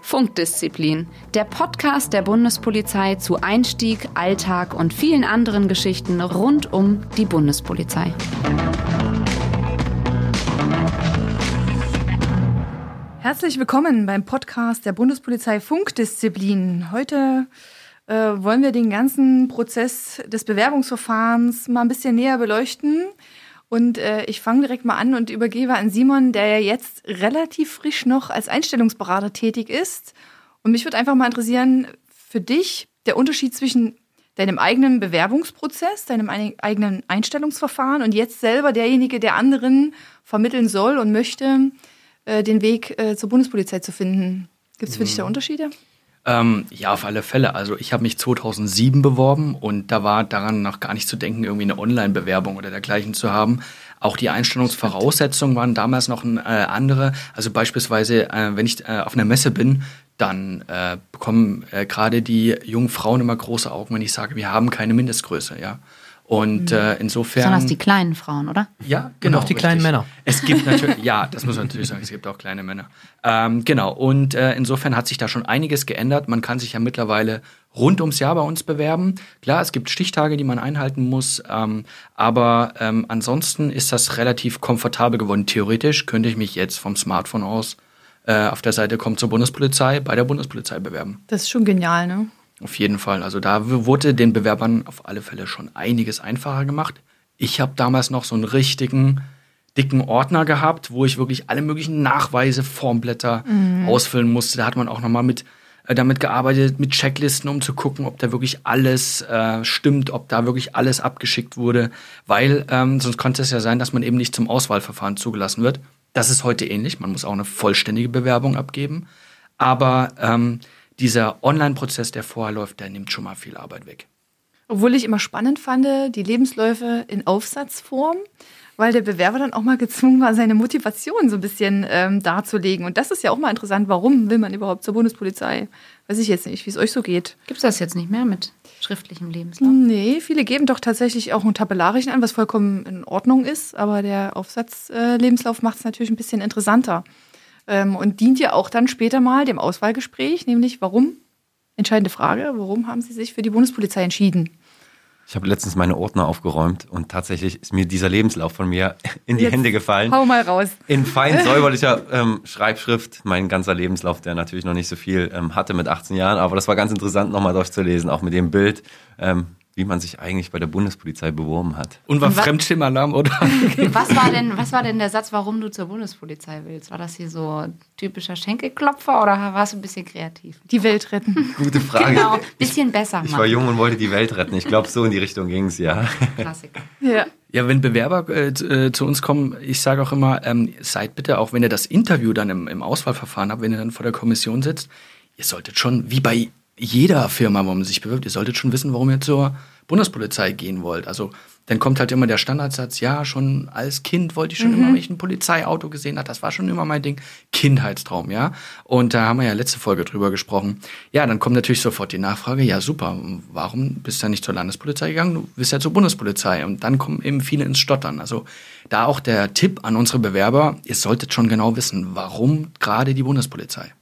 Funkdisziplin, der Podcast der Bundespolizei zu Einstieg, Alltag und vielen anderen Geschichten rund um die Bundespolizei. Herzlich willkommen beim Podcast der Bundespolizei Funkdisziplin. Heute äh, wollen wir den ganzen Prozess des Bewerbungsverfahrens mal ein bisschen näher beleuchten. Und äh, ich fange direkt mal an und übergebe an Simon, der ja jetzt relativ frisch noch als Einstellungsberater tätig ist. Und mich würde einfach mal interessieren, für dich der Unterschied zwischen deinem eigenen Bewerbungsprozess, deinem eigenen Einstellungsverfahren und jetzt selber derjenige, der anderen vermitteln soll und möchte, äh, den Weg äh, zur Bundespolizei zu finden. Gibt es für mhm. dich da mhm. Unterschiede? Ähm, ja, auf alle Fälle. Also ich habe mich 2007 beworben und da war daran noch gar nicht zu denken, irgendwie eine Online-Bewerbung oder dergleichen zu haben. Auch die Einstellungsvoraussetzungen waren damals noch ein, äh, andere. Also beispielsweise, äh, wenn ich äh, auf einer Messe bin, dann äh, bekommen äh, gerade die jungen Frauen immer große Augen, wenn ich sage, wir haben keine Mindestgröße, ja. Und mhm. äh, insofern. Besonders die kleinen Frauen, oder? Ja, genau. Und auch die richtig. kleinen Männer. Es gibt natürlich, ja, das muss man natürlich sagen, es gibt auch kleine Männer. Ähm, genau. Und äh, insofern hat sich da schon einiges geändert. Man kann sich ja mittlerweile rund ums Jahr bei uns bewerben. Klar, es gibt Stichtage, die man einhalten muss, ähm, aber ähm, ansonsten ist das relativ komfortabel geworden. Theoretisch könnte ich mich jetzt vom Smartphone aus äh, auf der Seite kommt zur Bundespolizei bei der Bundespolizei bewerben. Das ist schon genial, ne? Auf jeden Fall. Also da wurde den Bewerbern auf alle Fälle schon einiges einfacher gemacht. Ich habe damals noch so einen richtigen dicken Ordner gehabt, wo ich wirklich alle möglichen Nachweise, Formblätter mhm. ausfüllen musste. Da hat man auch nochmal mit äh, damit gearbeitet, mit Checklisten, um zu gucken, ob da wirklich alles äh, stimmt, ob da wirklich alles abgeschickt wurde. Weil ähm, sonst konnte es ja sein, dass man eben nicht zum Auswahlverfahren zugelassen wird. Das ist heute ähnlich. Man muss auch eine vollständige Bewerbung abgeben. Aber ähm, dieser Online-Prozess, der vorher läuft, der nimmt schon mal viel Arbeit weg. Obwohl ich immer spannend fand, die Lebensläufe in Aufsatzform, weil der Bewerber dann auch mal gezwungen war, seine Motivation so ein bisschen ähm, darzulegen. Und das ist ja auch mal interessant, warum will man überhaupt zur Bundespolizei? Weiß ich jetzt nicht, wie es euch so geht. Gibt es das jetzt nicht mehr mit schriftlichem Lebenslauf? Nee, viele geben doch tatsächlich auch einen tabellarischen an, was vollkommen in Ordnung ist. Aber der Aufsatzlebenslauf äh, macht es natürlich ein bisschen interessanter ähm, und dient ja auch dann später mal dem Auswahlgespräch, nämlich warum? Entscheidende Frage, warum haben Sie sich für die Bundespolizei entschieden? Ich habe letztens meine Ordner aufgeräumt und tatsächlich ist mir dieser Lebenslauf von mir in die Jetzt Hände gefallen. Hau mal raus. In fein säuberlicher ähm, Schreibschrift. Mein ganzer Lebenslauf, der natürlich noch nicht so viel ähm, hatte mit 18 Jahren, aber das war ganz interessant nochmal durchzulesen, auch mit dem Bild. Ähm, wie man sich eigentlich bei der Bundespolizei beworben hat. Und war Fremdschirmalarm, oder? was, war denn, was war denn der Satz, warum du zur Bundespolizei willst? War das hier so typischer Schenkelklopfer oder warst du ein bisschen kreativ? Die Welt retten. Gute Frage. Genau, bisschen besser. Ich war jung und wollte die Welt retten. Ich glaube, so in die Richtung ging es, ja. Klassiker. Ja. Ja, wenn Bewerber äh, äh, zu uns kommen, ich sage auch immer, ähm, seid bitte, auch wenn ihr das Interview dann im, im Auswahlverfahren habt, wenn ihr dann vor der Kommission sitzt, ihr solltet schon, wie bei jeder Firma, wo man sich bewirbt, ihr solltet schon wissen, warum ihr zur Bundespolizei gehen wollt. Also dann kommt halt immer der Standardsatz, ja, schon als Kind wollte ich schon mhm. immer, wenn ich ein Polizeiauto gesehen habe, das war schon immer mein Ding, Kindheitstraum, ja. Und da haben wir ja letzte Folge drüber gesprochen. Ja, dann kommt natürlich sofort die Nachfrage, ja super, warum bist du dann nicht zur Landespolizei gegangen? Du bist ja zur Bundespolizei. Und dann kommen eben viele ins Stottern. Also da auch der Tipp an unsere Bewerber, ihr solltet schon genau wissen, warum gerade die Bundespolizei.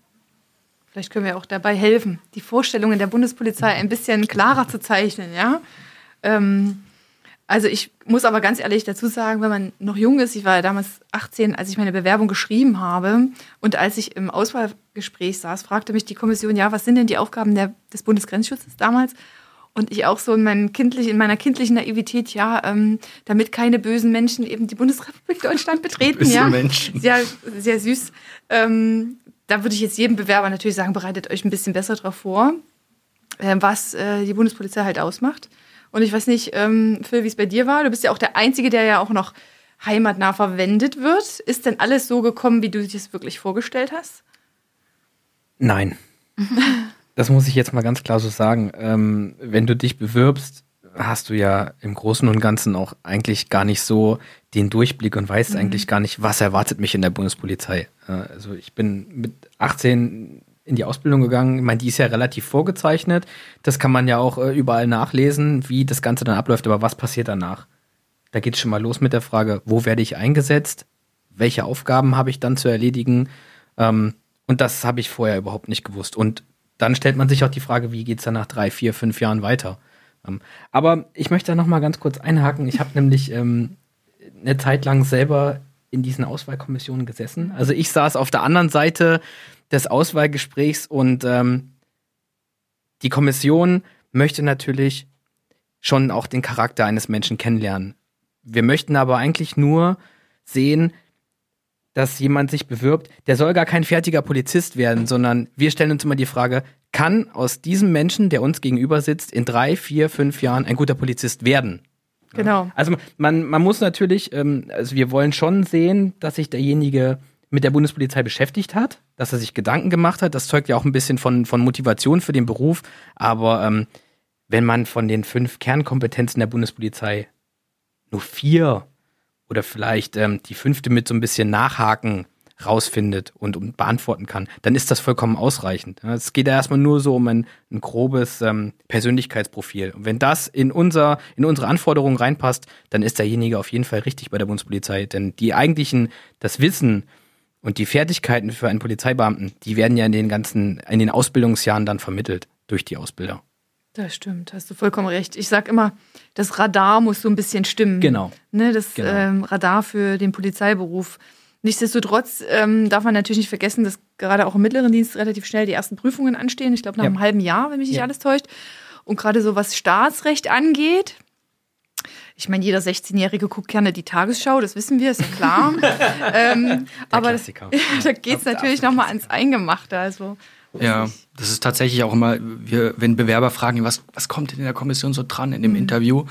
Vielleicht können wir auch dabei helfen, die Vorstellungen der Bundespolizei ein bisschen klarer zu zeichnen, ja. Ähm, also ich muss aber ganz ehrlich dazu sagen, wenn man noch jung ist, ich war ja damals 18, als ich meine Bewerbung geschrieben habe und als ich im Auswahlgespräch saß, fragte mich die Kommission, ja, was sind denn die Aufgaben der, des Bundesgrenzschutzes damals? Und ich auch so in, meinem kindlich, in meiner kindlichen Naivität, ja, ähm, damit keine bösen Menschen eben die Bundesrepublik Deutschland betreten. Böse ja, Menschen. Sehr, sehr süß. Ähm, da würde ich jetzt jedem Bewerber natürlich sagen, bereitet euch ein bisschen besser darauf vor, äh, was äh, die Bundespolizei halt ausmacht. Und ich weiß nicht, ähm, Phil, wie es bei dir war. Du bist ja auch der Einzige, der ja auch noch heimatnah verwendet wird. Ist denn alles so gekommen, wie du dir das wirklich vorgestellt hast? Nein. das muss ich jetzt mal ganz klar so sagen. Ähm, wenn du dich bewirbst, hast du ja im Großen und Ganzen auch eigentlich gar nicht so den Durchblick und weißt mhm. eigentlich gar nicht, was erwartet mich in der Bundespolizei. Also ich bin mit 18 in die Ausbildung gegangen. Ich meine, die ist ja relativ vorgezeichnet. Das kann man ja auch äh, überall nachlesen, wie das Ganze dann abläuft. Aber was passiert danach? Da geht es schon mal los mit der Frage, wo werde ich eingesetzt? Welche Aufgaben habe ich dann zu erledigen? Ähm, und das habe ich vorher überhaupt nicht gewusst. Und dann stellt man sich auch die Frage, wie geht es dann nach drei, vier, fünf Jahren weiter? Ähm, aber ich möchte da noch mal ganz kurz einhaken. Ich habe nämlich ähm, eine Zeit lang selber in diesen Auswahlkommissionen gesessen. Also ich saß auf der anderen Seite des Auswahlgesprächs und ähm, die Kommission möchte natürlich schon auch den Charakter eines Menschen kennenlernen. Wir möchten aber eigentlich nur sehen, dass jemand sich bewirbt, der soll gar kein fertiger Polizist werden, sondern wir stellen uns immer die Frage, kann aus diesem Menschen, der uns gegenüber sitzt, in drei, vier, fünf Jahren ein guter Polizist werden? Genau. Also man, man muss natürlich, ähm, also wir wollen schon sehen, dass sich derjenige mit der Bundespolizei beschäftigt hat, dass er sich Gedanken gemacht hat. Das zeugt ja auch ein bisschen von, von Motivation für den Beruf. Aber ähm, wenn man von den fünf Kernkompetenzen der Bundespolizei nur vier oder vielleicht ähm, die fünfte mit so ein bisschen Nachhaken rausfindet und, und beantworten kann, dann ist das vollkommen ausreichend. Es geht ja erstmal nur so um ein, ein grobes ähm, Persönlichkeitsprofil. Und wenn das in, unser, in unsere Anforderungen reinpasst, dann ist derjenige auf jeden Fall richtig bei der Bundespolizei. Denn die eigentlichen, das Wissen und die Fertigkeiten für einen Polizeibeamten, die werden ja in den ganzen, in den Ausbildungsjahren dann vermittelt durch die Ausbilder. Das stimmt, hast du vollkommen recht. Ich sag immer, das Radar muss so ein bisschen stimmen. Genau. Ne, das Genau. Ähm, Radar für den Polizeiberuf. Nichtsdestotrotz ähm, darf man natürlich nicht vergessen, dass gerade auch im mittleren Dienst relativ schnell die ersten Prüfungen anstehen. Ich glaube, nach Ja. einem halben Jahr, wenn mich nicht Ja. alles täuscht. Und gerade so was Staatsrecht angeht, ich meine, jeder 16-Jährige guckt gerne die Tagesschau, das wissen wir, ist ja klar. ähm, aber das, da geht es natürlich nochmal ans Eingemachte. Also, Ja, das ist tatsächlich auch immer, wir, wenn Bewerber fragen, was, was kommt denn in der Kommission so dran in dem Interview?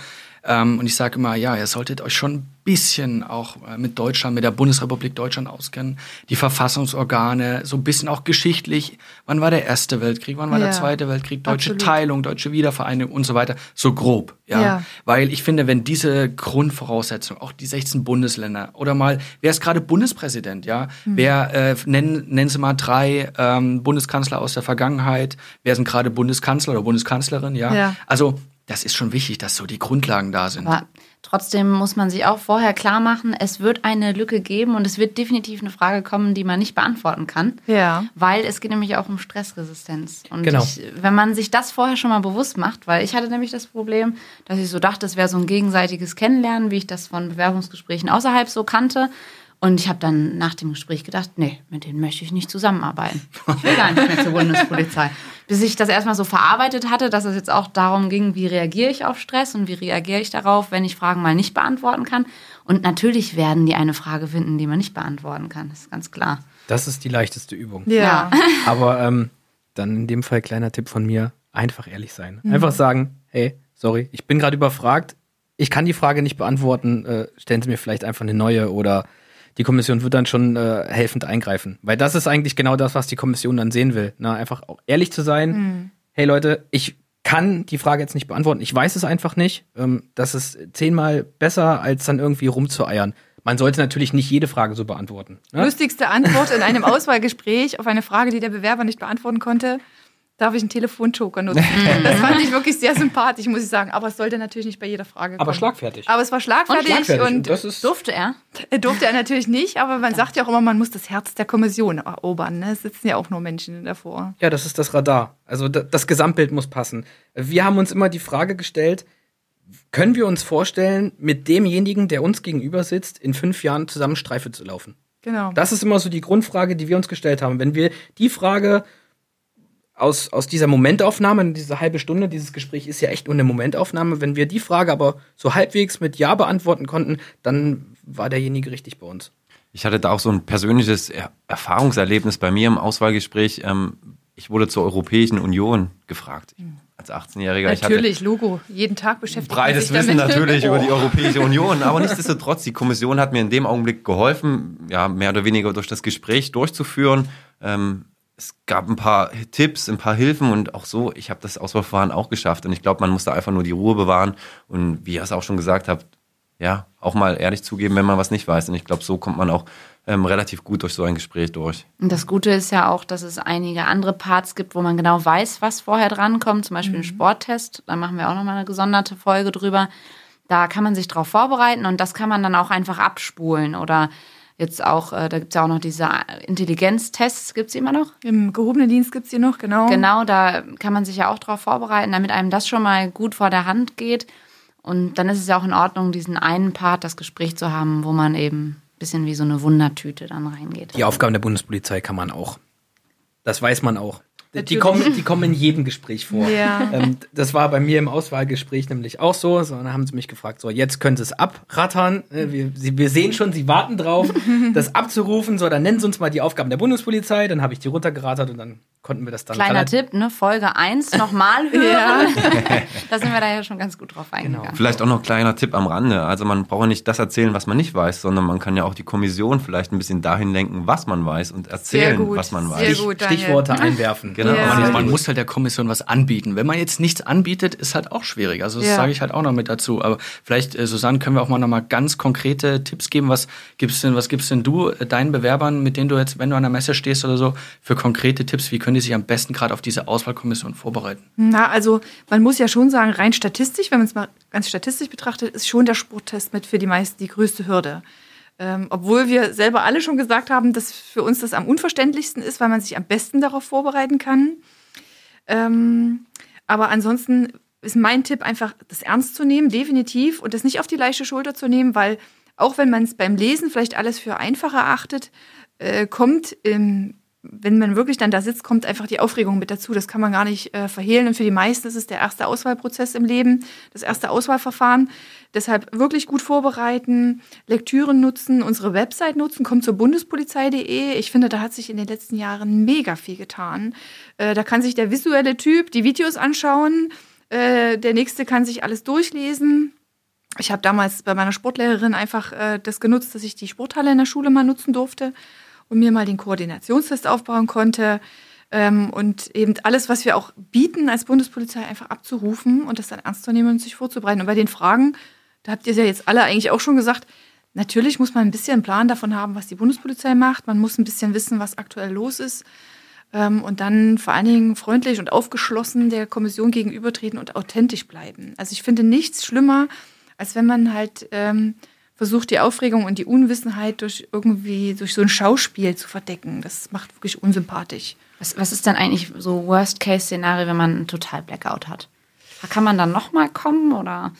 Ähm, und ich sage immer, ja, ihr solltet euch schon ein bisschen auch äh, mit Deutschland, mit der Bundesrepublik Deutschland auskennen. Die Verfassungsorgane, so ein bisschen auch geschichtlich. Wann war der Erste Weltkrieg? Wann war Ja, der Zweite Weltkrieg? Deutsche absolut. Teilung, deutsche Wiedervereinigung und so weiter. So grob, ja. Ja. Weil ich finde, wenn diese Grundvoraussetzungen, auch die 16 Bundesländer oder mal, wer ist gerade Bundespräsident, ja? Hm. Wer, äh, nennen, nennen Sie mal drei ähm, Bundeskanzler aus der Vergangenheit. Wer sind gerade Bundeskanzler oder Bundeskanzlerin, ja? Ja. Also, das ist schon wichtig, dass so die Grundlagen da sind. Aber trotzdem muss man sich auch vorher klar machen, es wird eine Lücke geben und es wird definitiv eine Frage kommen, die man nicht beantworten kann. ja. Weil es geht nämlich auch um Stressresistenz. Und Genau. ich, wenn man sich das vorher schon mal bewusst macht, weil ich hatte nämlich das Problem, dass ich so dachte, es wäre so ein gegenseitiges Kennenlernen, wie ich das von Bewerbungsgesprächen außerhalb so kannte. Und ich habe dann nach dem Gespräch gedacht, nee, mit denen möchte ich nicht zusammenarbeiten. Ich will gar nicht mehr zur Bundespolizei. Bis ich das erstmal so verarbeitet hatte, dass es jetzt auch darum ging, wie reagiere ich auf Stress und wie reagiere ich darauf, wenn ich Fragen mal nicht beantworten kann. Und natürlich werden die eine Frage finden, die man nicht beantworten kann. Das ist ganz klar. Das ist die leichteste Übung. Ja. Aber ähm, dann in dem Fall kleiner Tipp von mir, einfach ehrlich sein. Einfach sagen, hey, sorry, ich bin gerade überfragt, ich kann die Frage nicht beantworten, äh, stellen Sie mir vielleicht einfach eine neue oder die Kommission wird dann schon äh, helfend eingreifen. Weil das ist eigentlich genau das, was die Kommission dann sehen will. Na, einfach auch ehrlich zu sein, hey Leute, ich kann die Frage jetzt nicht beantworten, ich weiß es einfach nicht. Ähm, das ist zehnmal besser, als dann irgendwie rumzueiern. Man sollte natürlich nicht jede Frage so beantworten. Ne? Lustigste Antwort in einem Auswahlgespräch auf eine Frage, die der Bewerber nicht beantworten konnte. Darf ich einen Telefonjoker nutzen? das fand ich wirklich sehr sympathisch, muss ich sagen. Aber es sollte natürlich nicht bei jeder Frage kommen. Aber schlagfertig. Aber es war schlagfertig, Und schlagfertig. und, Und das ist Durfte er? äh, durfte er natürlich nicht. Aber man sagt ja auch immer, man muss das Herz der Kommission erobern. Ne? Es sitzen ja auch nur Menschen davor. Ja, das ist das Radar. Also da- das Gesamtbild muss passen. Wir haben uns immer die Frage gestellt, können wir uns vorstellen, mit demjenigen, der uns gegenüber sitzt, in fünf Jahren zusammen Streife zu laufen? Genau. Das ist immer so die Grundfrage, die wir uns gestellt haben. Wenn wir die Frage aus, aus dieser Momentaufnahme, diese halbe Stunde, dieses Gespräch ist ja echt nur eine Momentaufnahme, wenn wir die Frage aber so halbwegs mit Ja beantworten konnten, dann war derjenige richtig bei uns. Ich hatte da auch so ein persönliches er Erfahrungserlebnis bei mir im Auswahlgespräch. Ähm, ich wurde zur Europäischen Union gefragt. Als 18-Jähriger. Ich hatte Natürlich, Logo. Jeden Tag beschäftigt breites sich Wissen natürlich über die Europäische Union. Aber nichtsdestotrotz, die Kommission hat mir in dem Augenblick geholfen, ja, mehr oder weniger durch das Gespräch durchzuführen. Ähm, es gab ein paar Tipps, ein paar Hilfen und auch so, ich habe das Auswahlverfahren auch geschafft. Und ich glaube, man muss da einfach nur die Ruhe bewahren. Und wie ihr es auch schon gesagt habt, ja, auch mal ehrlich zugeben, wenn man was nicht weiß. Und ich glaube, so kommt man auch ähm, relativ gut durch so ein Gespräch durch. Und das Gute ist ja auch, dass es einige andere Parts gibt, wo man genau weiß, was vorher drankommt. Zum Beispiel ein Sporttest. Da machen wir auch nochmal eine gesonderte Folge drüber. Da kann man sich drauf vorbereiten und das kann man dann auch einfach abspulen oder jetzt auch, äh, da gibt es ja auch noch diese Intelligenztests, gibt es immer noch? Im gehobenen Dienst gibt es die noch, genau. Genau, da kann man sich ja auch drauf vorbereiten, damit einem das schon mal gut vor der Hand geht. Und dann ist es ja auch in Ordnung, diesen einen Part, das Gespräch zu haben, wo man eben ein bisschen wie so eine Wundertüte dann reingeht. Die Aufgaben der Bundespolizei kann man auch. Das weiß man auch. Die kommen, die kommen in jedem Gespräch vor. Ja. Ähm, das war bei mir im Auswahlgespräch nämlich auch so. so. Dann haben sie mich gefragt, so jetzt können sie es abrattern. Äh, Wir, sie, wir sehen schon, sie warten drauf, das abzurufen. So, dann nennen sie uns mal die Aufgaben der Bundespolizei. Dann habe ich die runtergerattert und dann konnten wir das dann Kleiner Tipp, ne? Folge 1 nochmal hören. da sind wir da ja schon ganz gut drauf eingegangen. Vielleicht auch noch kleiner Tipp am Rande. Also man braucht ja nicht das erzählen, was man nicht weiß, sondern man kann ja auch die Kommission vielleicht ein bisschen dahin lenken, was man weiß und erzählen, gut, was man sehr weiß. gut. Daniel. Stichworte einwerfen. Genau. Ja. Man, man muss halt der Kommission was anbieten. Wenn man jetzt nichts anbietet, ist halt auch schwierig. Also das Ja. sage ich halt auch noch mit dazu. Aber vielleicht, äh, Susanne, können wir auch mal noch mal ganz konkrete Tipps geben. Was gibst denn, was gibst denn du äh, deinen Bewerbern, mit denen du jetzt, wenn du an der Messe stehst oder so, für konkrete Tipps? Wie können die sich am besten gerade auf diese Auswahlkommission vorbereiten? Na, also man muss ja schon sagen, rein statistisch, wenn man es mal ganz statistisch betrachtet, ist schon der Sporttest mit für die meisten die größte Hürde. Ähm, obwohl wir selber alle schon gesagt haben, dass für uns das am unverständlichsten ist, weil man sich am besten darauf vorbereiten kann. Ähm, aber ansonsten ist mein Tipp einfach, das ernst zu nehmen, definitiv, und das nicht auf die leichte Schulter zu nehmen, weil auch wenn man es beim Lesen vielleicht alles für einfach erachtet, äh, kommt, ähm, wenn man wirklich dann da sitzt, kommt einfach die Aufregung mit dazu. Das kann man gar nicht äh, verhehlen. Und für die meisten ist es der erste Auswahlprozess im Leben, das erste Auswahlverfahren. Deshalb wirklich gut vorbereiten, Lektüren nutzen, unsere Website nutzen, kommt zur bundespolizei.de. Ich finde, da hat sich in den letzten Jahren mega viel getan. Äh, da kann sich der visuelle Typ die Videos anschauen. Äh, der nächste kann sich alles durchlesen. Ich habe damals bei meiner Sportlehrerin einfach äh, das genutzt, dass ich die Sporthalle in der Schule mal nutzen durfte und mir mal den Koordinationstest aufbauen konnte. Ähm, und eben alles, was wir auch bieten als Bundespolizei, einfach abzurufen und das dann ernst zu nehmen und sich vorzubereiten. Und bei den Fragen, da habt ihr es ja jetzt alle eigentlich auch schon gesagt, natürlich muss man ein bisschen Plan davon haben, was die Bundespolizei macht. Man muss ein bisschen wissen, was aktuell los ist. Ähm, und dann vor allen Dingen freundlich und aufgeschlossen der Kommission gegenübertreten und authentisch bleiben. Also ich finde nichts schlimmer, als wenn man halt ähm, versucht, die Aufregung und die Unwissenheit durch irgendwie, durch so ein Schauspiel zu verdecken. Das macht wirklich unsympathisch. Was, was ist denn eigentlich so Worst-Case-Szenario, wenn man einen total Blackout hat? Kann man dann nochmal kommen oder?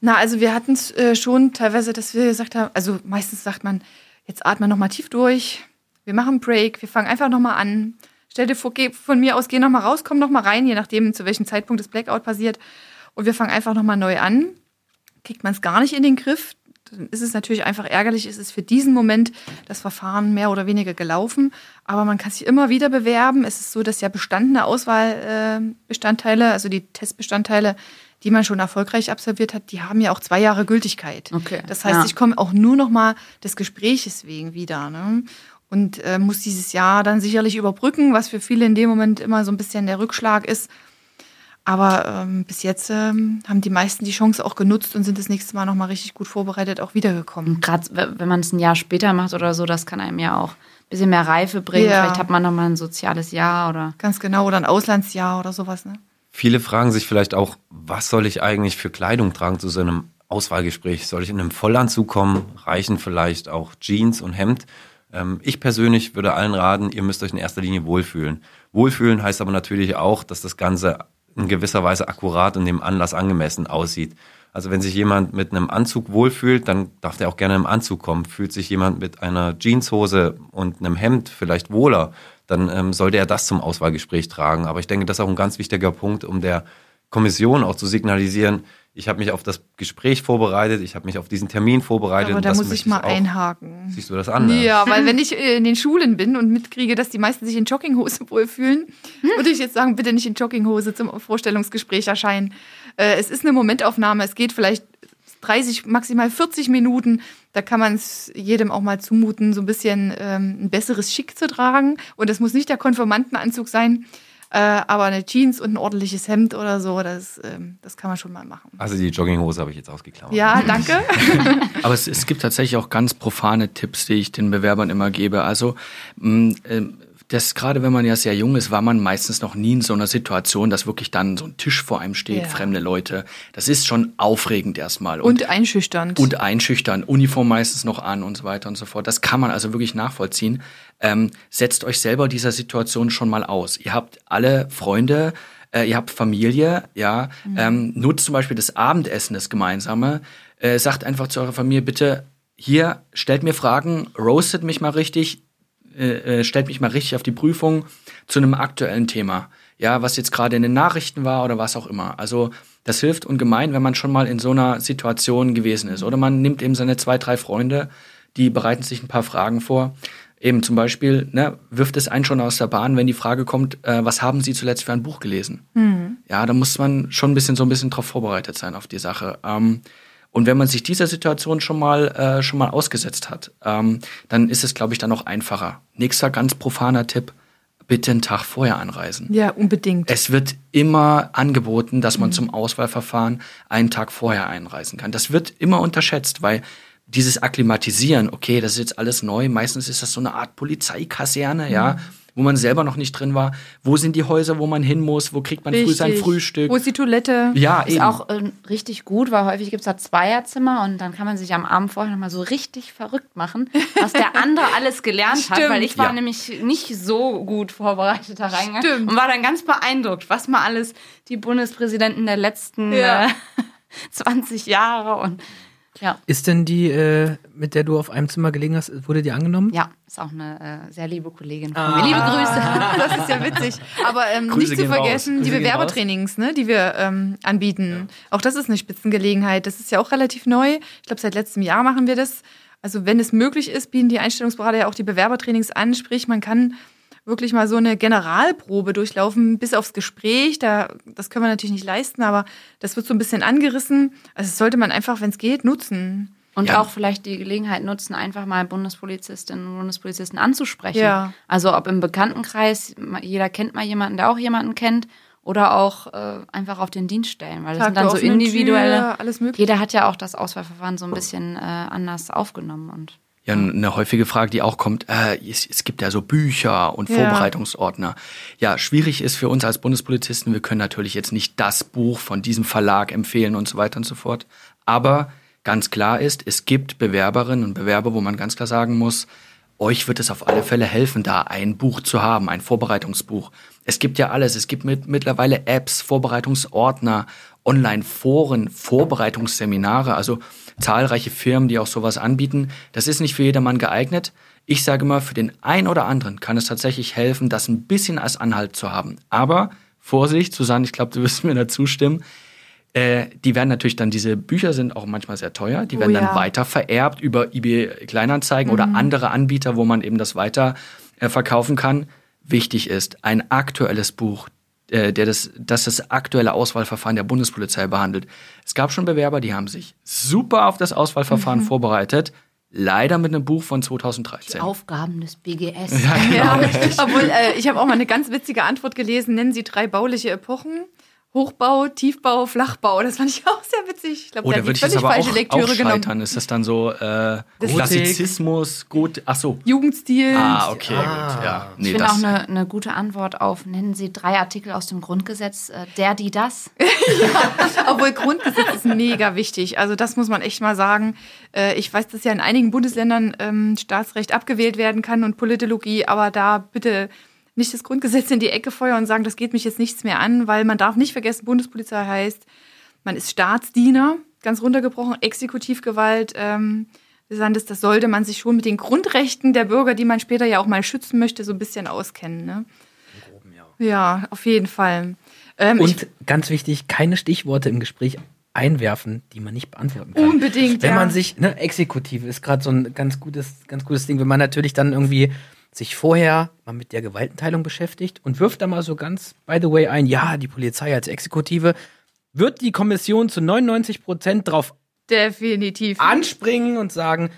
Na, also wir hatten es äh, schon teilweise, dass wir gesagt haben, also meistens sagt man, jetzt atmen noch mal tief durch, wir machen einen Break, wir fangen einfach noch mal an. Stell dir vor, geh von mir aus, geh noch mal raus, komm noch mal rein, je nachdem, zu welchem Zeitpunkt das Blackout passiert. Und wir fangen einfach noch mal neu an. Kriegt man es gar nicht in den Griff, dann ist es natürlich einfach ärgerlich, ist es für diesen Moment das Verfahren mehr oder weniger gelaufen. Aber man kann sich immer wieder bewerben. Es ist so, dass ja bestandene Auswahlbestandteile, also die Testbestandteile, die man schon erfolgreich absolviert hat, die haben ja auch zwei Jahre Gültigkeit. Okay, Das heißt, ja. ich komme auch nur noch mal des Gespräches wegen wieder. Ne? Und äh, muss dieses Jahr dann sicherlich überbrücken, was für viele in dem Moment immer so ein bisschen der Rückschlag ist. Aber ähm, bis jetzt ähm, haben die meisten die Chance auch genutzt und sind das nächste Mal noch mal richtig gut vorbereitet auch wiedergekommen. Gerade wenn man es ein Jahr später macht oder so, das kann einem ja auch ein bisschen mehr Reife bringen. Ja. Vielleicht hat man nochmal ein soziales Jahr oder. Ganz genau, oder ein Auslandsjahr oder sowas. Ne? Viele fragen sich vielleicht auch, was soll ich eigentlich für Kleidung tragen zu so einem Auswahlgespräch? Soll ich in einem Vollanzug kommen? Reichen vielleicht auch Jeans und Hemd? Ähm, ich persönlich würde allen raten, ihr müsst euch in erster Linie wohlfühlen. Wohlfühlen heißt aber natürlich auch, dass das Ganze in gewisser Weise akkurat und dem Anlass angemessen aussieht. Also wenn sich jemand mit einem Anzug wohlfühlt, dann darf der auch gerne im Anzug kommen. Fühlt sich jemand mit einer Jeanshose und einem Hemd vielleicht wohler, dann ähm, sollte er das zum Auswahlgespräch tragen. Aber ich denke, das ist auch ein ganz wichtiger Punkt, um der Kommission auch zu signalisieren, ich habe mich auf das Gespräch vorbereitet, ich habe mich auf diesen Termin vorbereitet. Aber und da muss ich mal auch. einhaken. Siehst du das an? ne? Ja, weil wenn ich äh, in den Schulen bin und mitkriege, dass die meisten sich in Jogginghose wohlfühlen, würde ich jetzt sagen, bitte nicht in Jogginghose zum Vorstellungsgespräch erscheinen. Äh, Es ist eine Momentaufnahme, es geht vielleicht 30, maximal 40 Minuten. Da kann man es jedem auch mal zumuten, so ein bisschen ähm, ein besseres Schick zu tragen. Und das muss nicht der Konformantenanzug sein, äh, aber eine Jeans und ein ordentliches Hemd oder so, das, ähm, das kann man schon mal machen. Also die Jogginghose habe ich jetzt ausgeklammert. Ja, danke. Aber es, es gibt tatsächlich auch ganz profane Tipps, die ich den Bewerbern immer gebe. Also mh, ähm, das gerade wenn man ja sehr jung ist, war man meistens noch nie in so einer Situation, dass wirklich dann so ein Tisch vor einem steht, Ja. fremde Leute. Das ist schon aufregend erstmal. Und einschüchternd. und einschüchtern, Uniform meistens noch an und so weiter und so fort. Das kann man also wirklich nachvollziehen. Ähm, setzt euch selber dieser Situation schon mal aus. Ihr habt alle Freunde, äh, ihr habt Familie, ja. Ähm, nutzt zum Beispiel das Abendessen, das gemeinsame. Äh, sagt einfach zu eurer Familie, bitte hier, stellt mir Fragen, roastet mich mal richtig, äh, äh, stellt mich mal richtig auf die Prüfung zu einem aktuellen Thema. Ja, was jetzt gerade in den Nachrichten war oder was auch immer. Also das hilft ungemein, wenn man schon mal in so einer Situation gewesen ist. Oder man nimmt eben seine zwei, drei Freunde, die bereiten sich ein paar Fragen vor. Eben zum Beispiel, ne, wirft es einen schon aus der Bahn, wenn die Frage kommt, äh, was haben Sie zuletzt für ein Buch gelesen? Ja, da muss man schon ein bisschen so ein bisschen drauf vorbereitet sein auf die Sache. Ähm, und wenn man sich dieser Situation schon mal äh, schon mal ausgesetzt hat, ähm, dann ist es, glaube ich, dann noch einfacher. Nächster ganz profaner Tipp: Bitte einen Tag vorher anreisen. ja, unbedingt. Es wird immer angeboten, dass man zum Auswahlverfahren einen Tag vorher einreisen kann. Das wird immer unterschätzt, weil dieses Akklimatisieren, okay, das ist jetzt alles neu, meistens ist das so eine Art Polizeikaserne, ja, wo man selber noch nicht drin war. Wo sind die Häuser, wo man hin muss? Wo kriegt man früh sein Richtig. Frühstück? Wo ist die Toilette? ja, Ist eben. auch äh, richtig gut, weil häufig gibt es da Zweierzimmer und dann kann man sich am Abend vorher nochmal so richtig verrückt machen, was der andere alles gelernt hat, weil ich war Ja. nämlich nicht so gut vorbereitet da reingegangen Stimmt. und war dann ganz beeindruckt, was mal alles die Bundespräsidenten der letzten Ja. äh, 20 Jahre und ja, Ist denn die, äh, mit der du auf einem Zimmer gelegen hast, wurde die angenommen? ja, ist auch eine äh, sehr liebe Kollegin von mir. Liebe Grüße. Das ist ja witzig. Aber ähm, nicht zu raus. vergessen, die Bewerbertrainings, ne, die wir ähm, anbieten. Auch das ist eine Spitzengelegenheit. Das ist ja auch relativ neu. Ich glaube, seit letztem Jahr machen wir das. Also wenn es möglich ist, bieten die Einstellungsberater ja auch die Bewerbertrainings an. Sprich, man kann wirklich mal so eine Generalprobe durchlaufen bis aufs Gespräch. Da, das können wir natürlich nicht leisten, aber das wird so ein bisschen angerissen. Also das sollte man einfach, wenn es geht, nutzen. Und Ja. auch vielleicht die Gelegenheit nutzen, einfach mal Bundespolizistinnen und Bundespolizisten anzusprechen. Ja. Also ob im Bekanntenkreis, jeder kennt mal jemanden, der auch jemanden kennt, oder auch äh, einfach auf den Dienst stellen, weil das Tag sind dann so individuelle. Tür. Jeder hat ja auch das Auswahlverfahren so ein bisschen äh, anders aufgenommen und Ja, eine häufige Frage, die auch kommt, äh, es, es gibt ja so Bücher und Ja. Vorbereitungsordner. Ja, schwierig ist für uns als Bundespolizisten, wir können natürlich jetzt nicht das Buch von diesem Verlag empfehlen und so weiter und so fort. Aber ganz klar ist, es gibt Bewerberinnen und Bewerber, wo man ganz klar sagen muss, euch wird es auf alle Fälle helfen, da ein Buch zu haben, ein Vorbereitungsbuch. Es gibt ja alles. Es gibt mit, mittlerweile Apps, Vorbereitungsordner, Online-Foren, Vorbereitungsseminare, also zahlreiche Firmen, die auch sowas anbieten. Das ist nicht für jedermann geeignet. Ich sage mal, für den einen oder anderen kann es tatsächlich helfen, das ein bisschen als Anhalt zu haben. Aber Vorsicht, Susanne, ich glaube, du wirst mir da zustimmen. Äh, die werden natürlich dann, diese Bücher sind auch manchmal sehr teuer, die Oh werden dann ja. weiter vererbt über eBay Kleinanzeigen oder andere Anbieter, wo man eben das weiter äh, verkaufen kann. Wichtig ist, ein aktuelles Buch, äh, der das, das das aktuelle Auswahlverfahren der Bundespolizei behandelt. Es gab schon Bewerber, die haben sich super auf das Auswahlverfahren vorbereitet, leider mit einem Buch von 2013. Aufgaben des BGS. Ja, obwohl äh, ich habe auch mal eine ganz witzige Antwort gelesen. Nennen Sie drei bauliche Epochen. Hochbau, Tiefbau, Flachbau. Das fand ich auch sehr witzig. Ich glaube, Oh, da hat würde die ich jetzt völlig aber falsche auch, Lektüre auch genommen. scheitern. Ist das dann so äh, Das- Klassizismus, gut, ach so. Jugendstil. Ah, okay, gut, ja. Ich Nee, finde das, auch eine, eine gute Antwort auf, nennen Sie drei Artikel aus dem Grundgesetz, äh, der, die, das. Obwohl Grundgesetz ist mega wichtig. Also das muss man echt mal sagen. Äh, Ich weiß, dass ja in einigen Bundesländern ähm, Staatsrecht abgewählt werden kann und Politologie, aber da bitte nicht das Grundgesetz in die Ecke feuern und sagen, das geht mich jetzt nichts mehr an, weil man darf nicht vergessen, Bundespolizei heißt, man ist Staatsdiener, ganz runtergebrochen, Exekutivgewalt. Ähm, des Landes, das sollte man sich schon mit den Grundrechten der Bürger, die man später ja auch mal schützen möchte, so ein bisschen auskennen. Ne? Ja, auf jeden Fall. Ähm, Und ganz wichtig, keine Stichworte im Gespräch einwerfen, die man nicht beantworten kann. Unbedingt, Wenn ja. man sich, ne, Exekutive ist gerade so ein ganz gutes, ganz gutes Ding, wenn man natürlich dann irgendwie sich vorher mal mit der Gewaltenteilung beschäftigt und wirft da mal so ganz, by the way, ein, ja, die Polizei als Exekutive, wird die Kommission zu 99 Prozent drauf Definitiv. anspringen und sagen,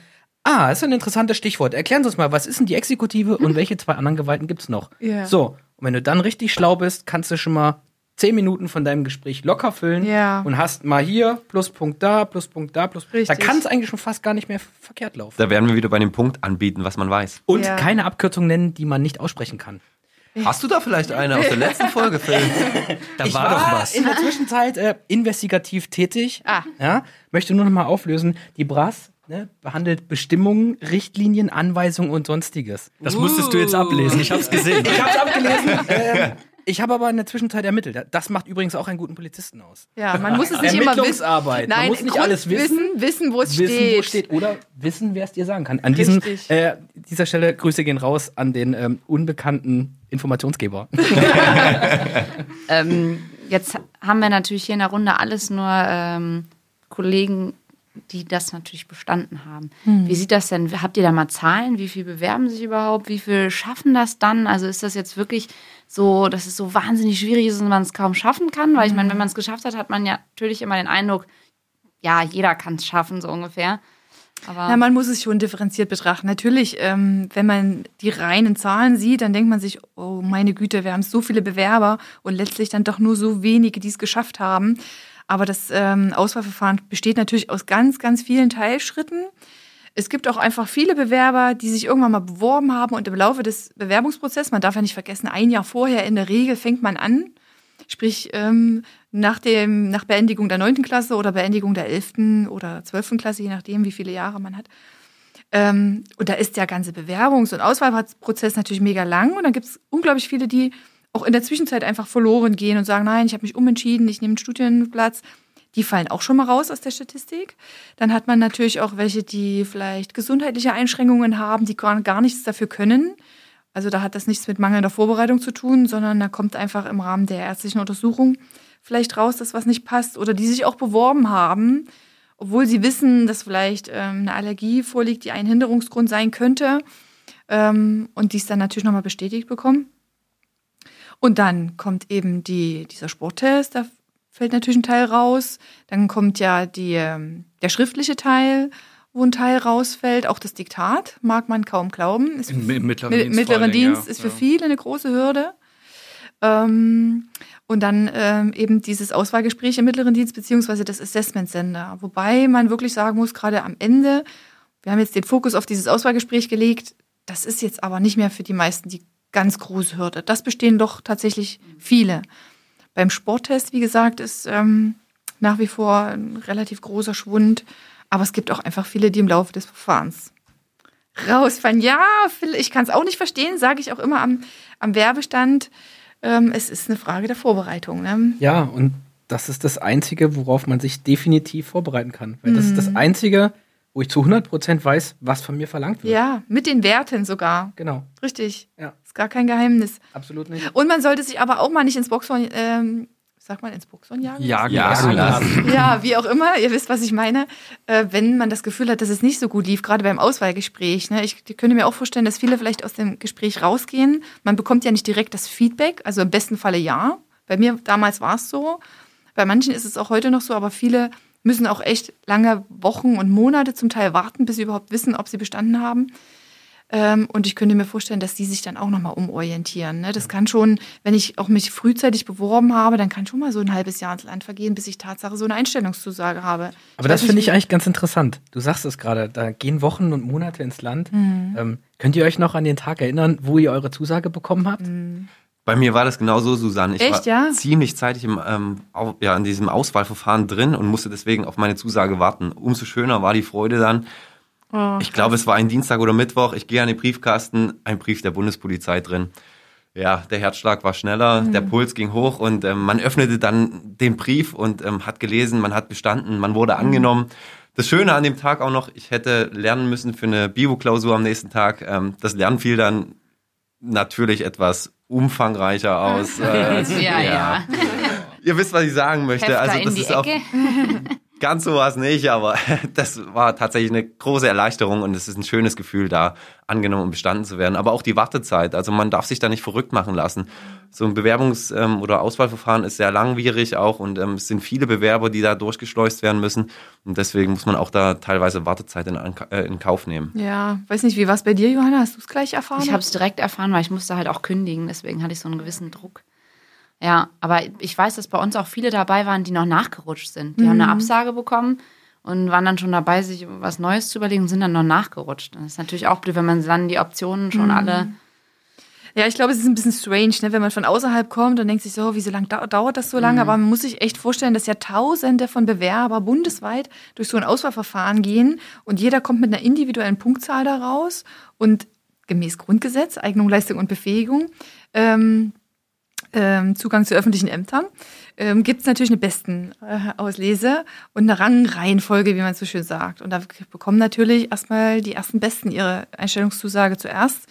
ah, ist ein interessantes Stichwort. Erklären Sie uns mal, was ist denn die Exekutive und welche zwei anderen Gewalten gibt's noch? Ja. So, und wenn du dann richtig schlau bist, kannst du schon mal zehn Minuten von deinem Gespräch locker füllen Ja. und hast mal hier Pluspunkt da, Pluspunkt da, Pluspunkt. Da Richtig. kann es eigentlich schon fast gar nicht mehr verkehrt laufen. Da werden wir wieder bei dem Punkt anbieten, was man weiß. Und Ja. keine Abkürzung nennen, die man nicht aussprechen kann. Hast du da vielleicht eine aus der letzten Folge, Phil? Da Ich war doch was. in der Zwischenzeit äh, investigativ tätig. Ah. Ja, möchte nur noch mal auflösen. Die BRAS ne, behandelt Bestimmungen, Richtlinien, Anweisungen und sonstiges. Das musstest du jetzt ablesen. Ich hab's gesehen. Ich habe es abgelesen. ähm, ich habe aber in der Zwischenzeit ermittelt. Das macht übrigens auch einen guten Polizisten aus. Ja, man muss es nicht immer wissen. Ermittlungsarbeit. Man Nein, muss nicht Grund- alles wissen. Wissen, wissen wo es Wissen, steht. wo steht. Oder wissen, wer es dir sagen kann. An diesem, Richtig. äh, dieser Stelle Grüße gehen raus an den ähm, unbekannten Informationsgeber. Ähm, jetzt haben wir natürlich hier in der Runde alles nur ähm, Kollegen, die das natürlich bestanden haben. Wie sieht das denn? Habt ihr da mal Zahlen? Wie viel bewerben sich überhaupt? Wie viel schaffen das dann? Also ist das jetzt wirklich so, dass es so wahnsinnig schwierig ist und man es kaum schaffen kann? Weil ich meine, wenn man es geschafft hat, hat man ja natürlich immer den Eindruck, ja, jeder kann es schaffen, so ungefähr. Aber Ja, man muss es schon differenziert betrachten. Natürlich, ähm, wenn man die reinen Zahlen sieht, dann denkt man sich, oh meine Güte, wir haben so viele Bewerber und letztlich dann doch nur so wenige, die es geschafft haben. Aber das ähm, Auswahlverfahren besteht natürlich aus ganz, ganz vielen Teilschritten. Es gibt auch einfach viele Bewerber, die sich irgendwann mal beworben haben und im Laufe des Bewerbungsprozesses, man darf ja nicht vergessen, ein Jahr vorher in der Regel fängt man an, sprich ähm, nach, dem, nach Beendigung der 9. Klasse oder Beendigung der 11. oder 12. Klasse, je nachdem, wie viele Jahre man hat. Ähm, und da ist der ganze Bewerbungs- und Auswahlprozess natürlich mega lang und dann gibt es unglaublich viele, die auch in der Zwischenzeit einfach verloren gehen und sagen, nein, ich habe mich umentschieden, ich nehme einen Studienplatz. Die fallen auch schon mal raus aus der Statistik. Dann hat man natürlich auch welche, die vielleicht gesundheitliche Einschränkungen haben, die gar, nichts dafür können. Also da hat das nichts mit mangelnder Vorbereitung zu tun, sondern da kommt einfach im Rahmen der ärztlichen Untersuchung vielleicht raus, dass was nicht passt oder die sich auch beworben haben, obwohl sie wissen, dass vielleicht ähm, eine Allergie vorliegt, die ein Hinderungsgrund sein könnte ähm, und dies dann natürlich nochmal bestätigt bekommen. Und dann kommt eben die, dieser Sporttest, fällt natürlich ein Teil raus. Dann kommt ja die, ähm, der schriftliche Teil, wo ein Teil rausfällt. Auch das Diktat, mag man kaum glauben. Ist Im, im mittleren Mi- Dienst. mittleren Dienst ja. ist für Ja. viele eine große Hürde. Ähm, und dann ähm, eben dieses Auswahlgespräch im mittleren Dienst beziehungsweise das Assessment Center. Wobei man wirklich sagen muss, gerade am Ende, wir haben jetzt den Fokus auf dieses Auswahlgespräch gelegt, das ist jetzt aber nicht mehr für die meisten die ganz große Hürde. Das bestehen doch tatsächlich viele. Beim Sporttest, wie gesagt, ist ähm, nach wie vor ein relativ großer Schwund. Aber es gibt auch einfach viele, die im Laufe des Verfahrens rausfallen. Ja, ich kann es auch nicht verstehen, sage ich auch immer am, am Werbestand. Ähm, es ist eine Frage der Vorbereitung. Ne? Ja, und das ist das Einzige, worauf man sich definitiv vorbereiten kann. Weil das ist das Einzige, wo ich zu 100% weiß, was von mir verlangt wird. Ja, mit den Werten sogar. Genau. Richtig. Ja. Ist gar kein Geheimnis. Absolut nicht. Und man sollte sich aber auch mal nicht ins Boxhorn, ähm, sagt man ins Boxhorn jagen? Jagen Ja, lassen. lassen. Ja, wie auch immer, ihr wisst, was ich meine. Äh, wenn man das Gefühl hat, dass es nicht so gut lief, gerade beim Auswahlgespräch. Ne? Ich könnte mir auch vorstellen, dass viele vielleicht aus dem Gespräch rausgehen. Man bekommt ja nicht direkt das Feedback, also im besten Falle ja. Bei mir damals war es so. Bei manchen ist es auch heute noch so, aber viele müssen auch echt lange Wochen und Monate zum Teil warten, bis sie überhaupt wissen, ob sie bestanden haben. Ähm, und ich könnte mir vorstellen, dass die sich dann auch nochmal umorientieren. Ne? Das kann schon, wenn ich auch mich frühzeitig beworben habe, dann kann schon mal so ein halbes Jahr ins Land vergehen, bis ich Tatsache so eine Einstellungszusage habe. Aber das weiß finde ich eigentlich ganz interessant. Du sagst es gerade, da gehen Wochen und Monate ins Land. Mhm. Ähm, könnt ihr euch noch an den Tag erinnern, wo ihr eure Zusage bekommen habt? Bei mir war das genauso, Susanne. Ich Echt, war ja? ziemlich zeitig im, ähm, au- ja, in diesem Auswahlverfahren drin und musste deswegen auf meine Zusage warten. Umso schöner war die Freude dann. Oh, Ich glaube, es war ein Dienstag oder Mittwoch. Ich gehe an den Briefkasten, ein Brief der Bundespolizei drin. Ja, der Herzschlag war schneller, der Puls ging hoch und ähm, man öffnete dann den Brief und ähm, hat gelesen, man hat bestanden, man wurde angenommen. Das Schöne an dem Tag auch noch, ich hätte lernen müssen für eine Bio-Klausur am nächsten Tag. Ähm, das Lernen fiel dann natürlich etwas umfangreicher aus. Äh, ja, ja. Ihr wisst, was ich sagen möchte. Hefter also das ist auch Ecke. Ganz so war es nicht, aber das war tatsächlich eine große Erleichterung und es ist ein schönes Gefühl, da angenommen und bestanden zu werden. Aber auch die Wartezeit, also man darf sich da nicht verrückt machen lassen. So ein Bewerbungs- ähm, oder Auswahlverfahren ist sehr langwierig auch und ähm, es sind viele Bewerber, die da durchgeschleust werden müssen und deswegen muss man auch da teilweise Wartezeit in, äh, in Kauf nehmen. Ja, weiß nicht, wie war es bei dir, Johanna? Hast du es gleich erfahren? Ich habe es direkt erfahren, weil ich musste halt auch kündigen, deswegen hatte ich so einen gewissen Druck. Ja, aber ich weiß, dass bei uns auch viele dabei waren, die noch nachgerutscht sind. Die haben eine Absage bekommen und waren dann schon dabei, sich was Neues zu überlegen und sind dann noch nachgerutscht. Das ist natürlich auch blöd, wenn man dann die Optionen schon alle. Ja, ich glaube, es ist ein bisschen strange, ne? wenn man von außerhalb kommt und denkt sich so, wieso lang dauert das so lange? Aber man muss sich echt vorstellen, dass ja Tausende von Bewerber bundesweit durch so ein Auswahlverfahren gehen und jeder kommt mit einer individuellen Punktzahl daraus und gemäß Grundgesetz, Eignung, Leistung und Befähigung, ähm, ähm, Zugang zu öffentlichen Ämtern, ähm, gibt es natürlich eine besten äh, Auslese und eine Rangreihenfolge, wie man so schön sagt. Und da bekommen natürlich erstmal die ersten Besten ihre Einstellungszusage zuerst.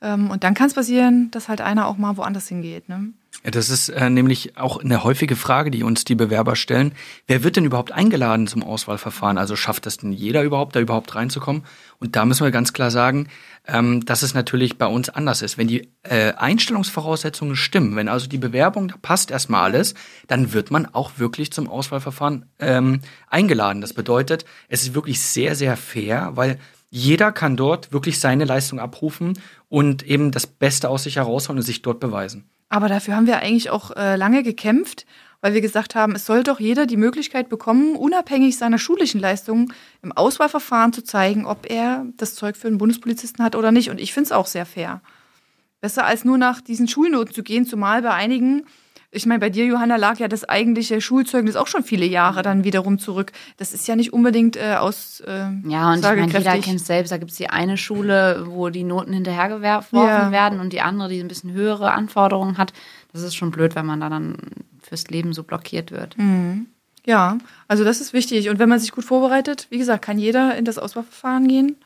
Ähm, und dann kann es passieren, dass halt einer auch mal woanders hingeht. Ne? Das ist äh, nämlich auch eine häufige Frage, die uns die Bewerber stellen. Wer wird denn überhaupt eingeladen zum Auswahlverfahren? Also schafft das denn jeder überhaupt, da überhaupt reinzukommen? Und da müssen wir ganz klar sagen, ähm, dass es natürlich bei uns anders ist. Wenn die äh, Einstellungsvoraussetzungen stimmen, wenn also die Bewerbung, da passt erstmal alles, dann wird man auch wirklich zum Auswahlverfahren ähm, eingeladen. Das bedeutet, es ist wirklich sehr, sehr fair, weil jeder kann dort wirklich seine Leistung abrufen und eben das Beste aus sich herausholen und sich dort beweisen. Aber dafür haben wir eigentlich auch äh, lange gekämpft, weil wir gesagt haben, es soll doch jeder die Möglichkeit bekommen, unabhängig seiner schulischen Leistungen im Auswahlverfahren zu zeigen, ob er das Zeug für einen Bundespolizisten hat oder nicht. Und ich finde es auch sehr fair. Besser als nur nach diesen Schulnoten zu gehen, zumal bei einigen ich meine, bei dir, Johanna, lag ja das eigentliche Schulzeugnis auch schon viele Jahre dann wiederum zurück. Das ist ja nicht unbedingt äh, aus. Äh, ja, und ich meine, jeder kennt es selbst. Da gibt es die eine Schule, wo die Noten hinterhergeworfen ja. werden und die andere, die ein bisschen höhere Anforderungen hat. Das ist schon blöd, wenn man da dann fürs Leben so blockiert wird. Mhm. Ja, also das ist wichtig. Und wenn man sich gut vorbereitet, wie gesagt, kann jeder in das Auswahlverfahren gehen.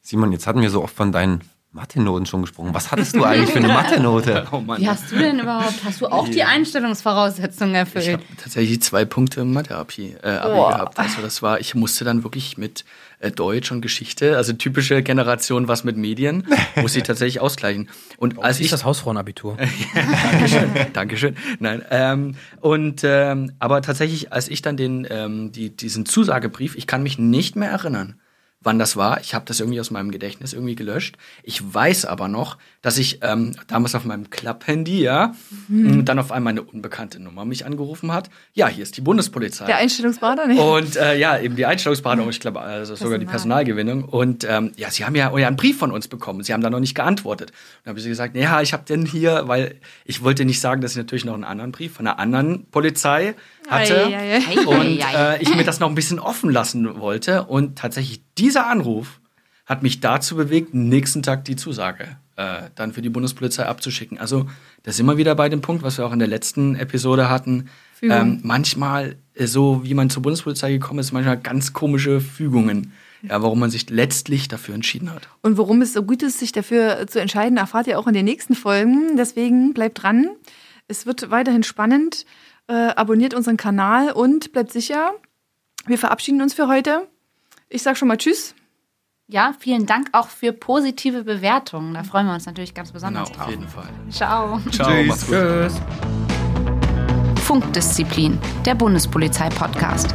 Simon, jetzt hatten wir so oft von deinen Mathe-Noten schon gesprochen. Was hattest du eigentlich für eine Mathe-Note? Oh Wie hast du denn überhaupt? Hast du auch die Einstellungsvoraussetzungen erfüllt? Ich habe tatsächlich zwei Punkte im Mathe-Abi äh, oh. gehabt. Also das war, ich musste dann wirklich mit äh, Deutsch und Geschichte, also typische Generation, was mit Medien, muss ich tatsächlich ausgleichen. Und als ich das Hausfrauenabitur. Dankeschön, Dankeschön. Nein, ähm, und ähm, aber tatsächlich, als ich dann den ähm, die, diesen Zusagebrief, ich kann mich nicht mehr erinnern wann das war. Ich habe das irgendwie aus meinem Gedächtnis irgendwie gelöscht. Ich weiß aber noch, dass ich ähm, damals auf meinem Club-Handy, ja, mhm. dann auf einmal eine unbekannte Nummer mich angerufen hat. Ja, hier ist die Bundespolizei. Der Einstellungsberater nicht? Und äh, ja, eben die Einstellungsberatung, ich glaube, also sogar die Personalgewinnung. Und ähm, ja, sie haben ja euren Brief von uns bekommen. Sie haben da noch nicht geantwortet. Und dann habe ich gesagt, ja, ich habe denn hier, weil ich wollte nicht sagen, dass ich natürlich noch einen anderen Brief von einer anderen Polizei hatte ei, ei, ei. und äh, ich mir das noch ein bisschen offen lassen wollte. Und tatsächlich dieser Anruf hat mich dazu bewegt, nächsten Tag die Zusage äh, dann für die Bundespolizei abzuschicken. Also da sind wir wieder bei dem Punkt, was wir auch in der letzten Episode hatten. Ähm, manchmal, äh, so wie man zur Bundespolizei gekommen ist, manchmal ganz komische Fügungen. Ja, warum man sich letztlich dafür entschieden hat. Und warum es so gut ist, sich dafür zu entscheiden, erfahrt ihr auch in den nächsten Folgen. Deswegen bleibt dran. Es wird weiterhin spannend. Äh, abonniert unseren Kanal und bleibt sicher. Wir verabschieden uns für heute. Ich sage schon mal Tschüss. Ja, vielen Dank auch für positive Bewertungen. Da freuen wir uns natürlich ganz besonders genau, drauf. Auf jeden Fall. Ciao. Ciao. Tschüss. Tschüss. Funkdisziplin, der Bundespolizei-Podcast.